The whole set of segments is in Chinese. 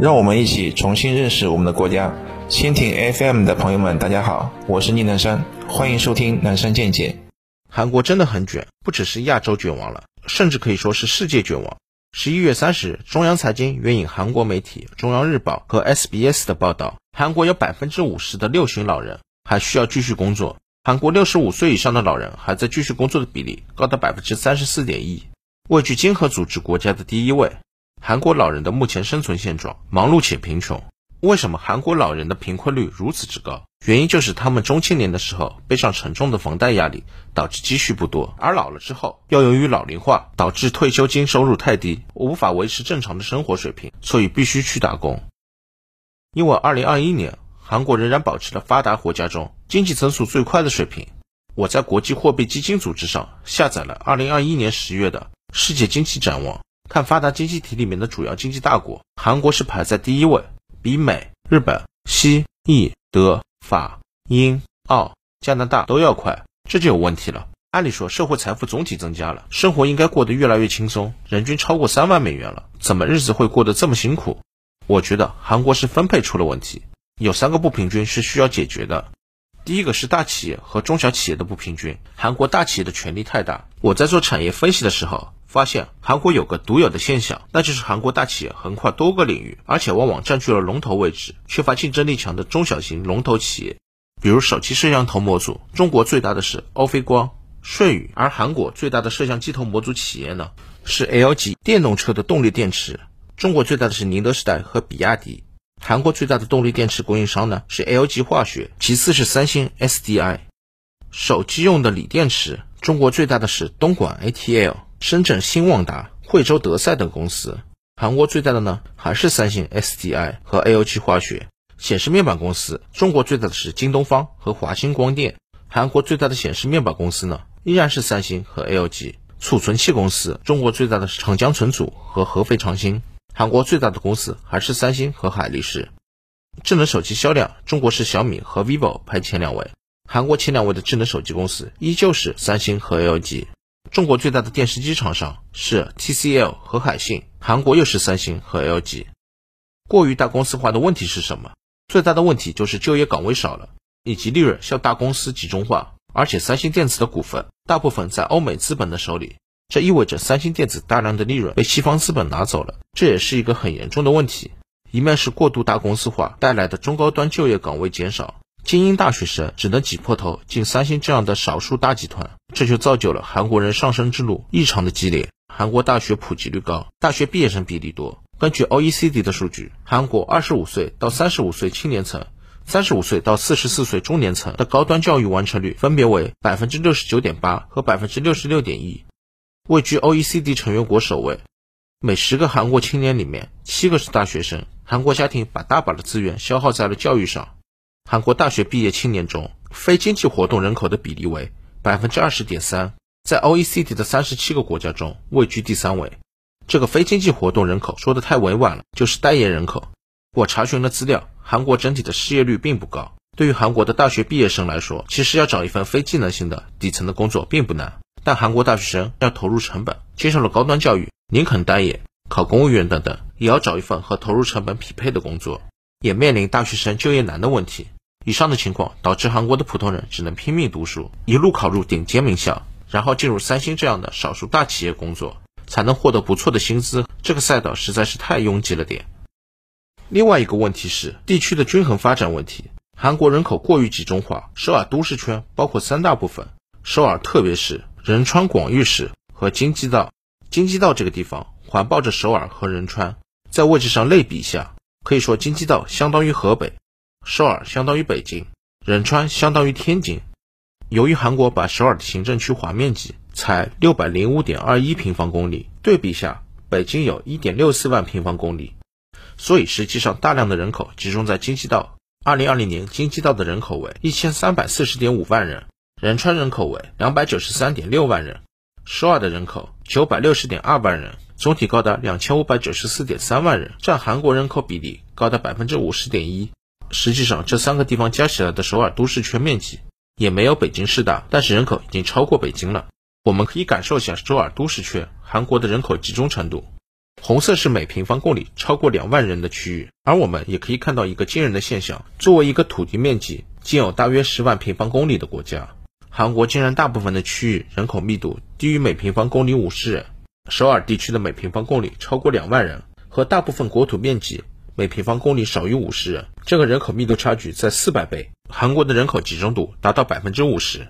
让我们一起重新认识我们的国家。蜻蜓 FM 的朋友们，大家好，我是宁南山，欢迎收听南山见解。韩国真的很卷，不只是亚洲卷王了，甚至可以说是世界卷王。十一月三十日，中央财经援引韩国媒体《中央日报》和 SBS 的报道，韩国有百分之五十的六旬老人还需要继续工作。韩国六十五岁以上的老人还在继续工作的比例高达百分之三十四点一，位居经合组织国家的第一位。韩国老人的目前生存现状：忙碌且贫穷。为什么韩国老人的贫困率如此之高？原因就是他们中青年的时候背上沉重的房贷压力，导致积蓄不多；而老了之后，又由于老龄化导致退休金收入太低，无法维持正常的生活水平，所以必须去打工。因为二零二一年，韩国仍然保持了发达国家中经济增速最快的水平。我在国际货币基金组织上下载了二零二一年十月的世界经济展望。看发达经济体里面的主要经济大国，韩国是排在第一位，比美、日本、西、意、德、法、英、澳、加拿大都要快，这就有问题了。按理说，社会财富总体增加了，生活应该过得越来越轻松，人均超过三万美元了，怎么日子会过得这么辛苦？我觉得韩国是分配出了问题，有三个不平均是需要解决的。第一个是大企业和中小企业的不平均，韩国大企业的权力太大。我在做产业分析的时候。发现韩国有个独有的现象，那就是韩国大企业横跨多个领域，而且往往占据了龙头位置，缺乏竞争力强的中小型龙头企业。比如手机摄像头模组，中国最大的是欧菲光、舜宇，而韩国最大的摄像机头模组企业呢是 LG。电动车的动力电池，中国最大的是宁德时代和比亚迪。韩国最大的动力电池供应商呢是 LG 化学，其次是三星 SDI。手机用的锂电池，中国最大的是东莞 ATL。深圳新旺达、惠州德赛等公司，韩国最大的呢还是三星 SDI 和 LG 化学。显示面板公司，中国最大的是京东方和华星光电，韩国最大的显示面板公司呢依然是三星和 LG。储存器公司，中国最大的是长江存储和合肥长兴，韩国最大的公司还是三星和海力士。智能手机销量，中国是小米和 vivo 排前两位，韩国前两位的智能手机公司依旧是三星和 LG。中国最大的电视机厂商是 TCL 和海信，韩国又是三星和 LG。过于大公司化的问题是什么？最大的问题就是就业岗位少了，以及利润向大公司集中化。而且三星电子的股份大部分在欧美资本的手里，这意味着三星电子大量的利润被西方资本拿走了，这也是一个很严重的问题。一面是过度大公司化带来的中高端就业岗位减少。精英大学生只能挤破头进三星这样的少数大集团，这就造就了韩国人上升之路异常的激烈。韩国大学普及率高，大学毕业生比例多。根据 OECD 的数据，韩国二十五岁到三十五岁青年层、三十五岁到四十四岁中年层的高端教育完成率分别为百分之六十九点八和百分之六十六点一，位居 OECD 成员国首位。每十个韩国青年里面，七个是大学生。韩国家庭把大把的资源消耗在了教育上。韩国大学毕业青年中，非经济活动人口的比例为百分之二十点三，在 OECD 的三十七个国家中位居第三位。这个非经济活动人口说的太委婉了，就是待业人口。我查询了资料，韩国整体的失业率并不高。对于韩国的大学毕业生来说，其实要找一份非技能性的底层的工作并不难。但韩国大学生要投入成本，接受了高端教育，宁肯待业、考公务员等等，也要找一份和投入成本匹配的工作，也面临大学生就业难的问题。以上的情况导致韩国的普通人只能拼命读书，一路考入顶尖名校，然后进入三星这样的少数大企业工作，才能获得不错的薪资。这个赛道实在是太拥挤了点。另外一个问题是地区的均衡发展问题。韩国人口过于集中化，首尔都市圈包括三大部分：首尔特别市、仁川广域市和京畿道。京畿道这个地方环抱着首尔和仁川，在位置上类比一下，可以说京畿道相当于河北。首尔相当于北京，仁川相当于天津。由于韩国把首尔的行政区划面积才六百零五点二一平方公里，对比下，北京有一点六四万平方公里，所以实际上大量的人口集中在京畿道。二零二零年，京畿道的人口为一千三百四十点五万人，仁川人口为两百九十三点六万人，首尔的人口九百六十点二万人，总体高达两千五百九十四点三万人，占韩国人口比例高达百分之五十点一。实际上，这三个地方加起来的首尔都市圈面积也没有北京市大，但是人口已经超过北京了。我们可以感受一下首尔都市圈韩国的人口集中程度。红色是每平方公里超过两万人的区域，而我们也可以看到一个惊人的现象：作为一个土地面积仅有大约十万平方公里的国家，韩国竟然大部分的区域人口密度低于每平方公里五十人。首尔地区的每平方公里超过两万人，和大部分国土面积每平方公里少于五十人，这个人口密度差距在四百倍。韩国的人口集中度达到百分之五十。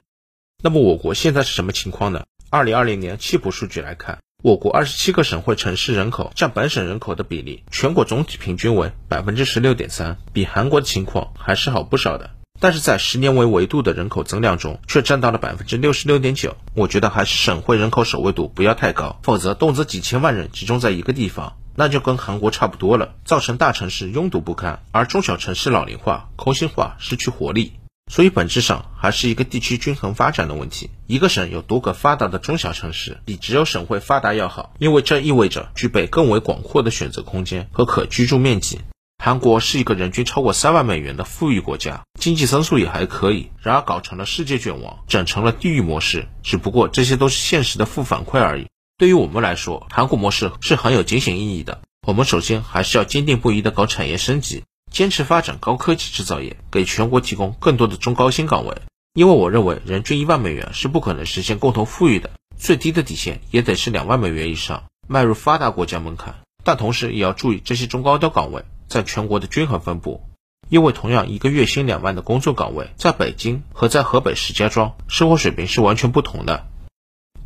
那么我国现在是什么情况呢？二零二零年七普数据来看。我国二十七个省会城市人口占本省人口的比例，全国总体平均为百分之十六点三，比韩国的情况还是好不少的。但是在十年为维度的人口增量中，却占到了百分之六十六点九。我觉得还是省会人口首位度不要太高，否则动辄几千万人集中在一个地方，那就跟韩国差不多了，造成大城市拥堵不堪，而中小城市老龄化、空心化、失去活力。所以本质上还是一个地区均衡发展的问题。一个省有多个发达的中小城市，比只有省会发达要好，因为这意味着具备更为广阔的选择空间和可居住面积。韩国是一个人均超过三万美元的富裕国家，经济增速也还可以。然而搞成了世界卷王，整成了地狱模式。只不过这些都是现实的负反馈而已。对于我们来说，韩国模式是很有警醒意义的。我们首先还是要坚定不移地搞产业升级。坚持发展高科技制造业，给全国提供更多的中高薪岗位。因为我认为，人均一万美元是不可能实现共同富裕的，最低的底线也得是两万美元以上，迈入发达国家门槛。但同时也要注意这些中高端岗位在全国的均衡分布，因为同样一个月薪两万的工作岗位，在北京和在河北石家庄，生活水平是完全不同的。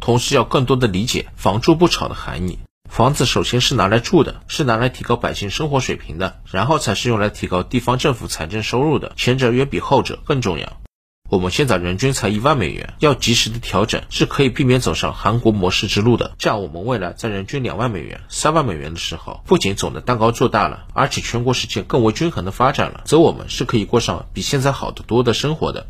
同时要更多的理解“房住不炒”的含义。房子首先是拿来住的，是拿来提高百姓生活水平的，然后才是用来提高地方政府财政收入的。前者远比后者更重要。我们现在人均才一万美元，要及时的调整，是可以避免走上韩国模式之路的。这样，我们未来在人均两万美元、三万美元的时候，不仅总的蛋糕做大了，而且全国实现更为均衡的发展了，则我们是可以过上比现在好得多的生活的。